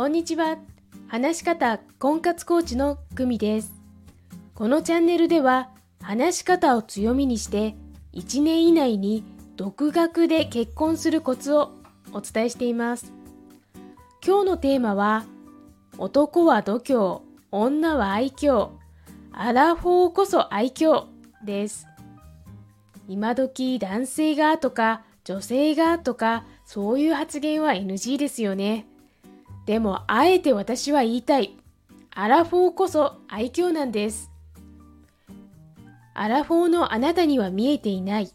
こんにちは。話し方婚活コーチの久美です。このチャンネルでは、話し方を強みにして、1年以内に独学で結婚するコツをお伝えしています。今日のテーマは、男は度胸、女は愛嬌、アラフォーこそ愛嬌です。今時男性がとか女性がとかそういう発言は NG ですよね。でもあえて私は言いたい。アラフォーこそ愛嬌なんです。アラフォーのあなたには見えていない。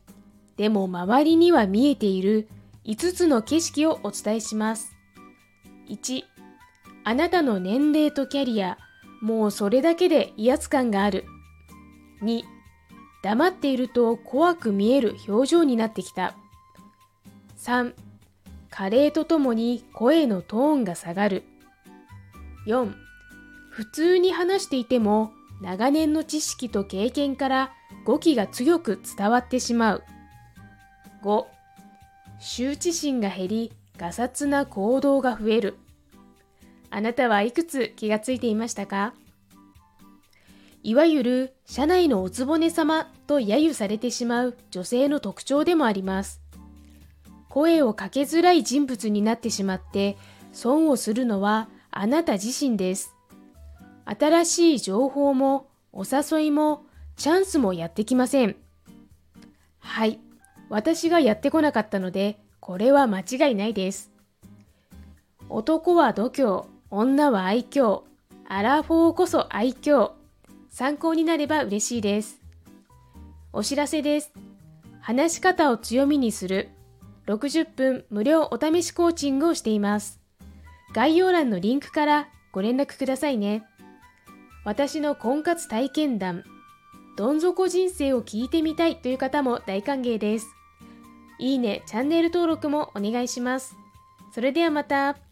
でも周りには見えている5つの景色をお伝えします。1、あなたの年齢とキャリア、もうそれだけで威圧感がある。2、黙っていると怖く見える表情になってきた。3、加齢とともに声のトーンが下がる。4、普通に話していても長年の知識と経験から語気が強く伝わってしまう。5、羞恥心が減り、ガサツな行動が増える。あなたはいくつ気がついていましたか？いわゆる社内のおつぼね様と揶揄されてしまう女性の特徴でもあります。声をかけづらい人物になってしまって損をするのはあなた自身です。新しい情報もお誘いもチャンスもやってきません。はい、私がやってこなかったのでこれは間違いないです。男は度胸、女は愛嬌、アラフォーこそ愛嬌。参考になれば嬉しいです。お知らせです。話し方を強みにする60分無料お試しコーチングをしています。概要欄のリンクからご連絡くださいね。私の婚活体験談、どん底人生を聞いてみたいという方も大歓迎です。いいね、チャンネル登録もお願いします。それではまた。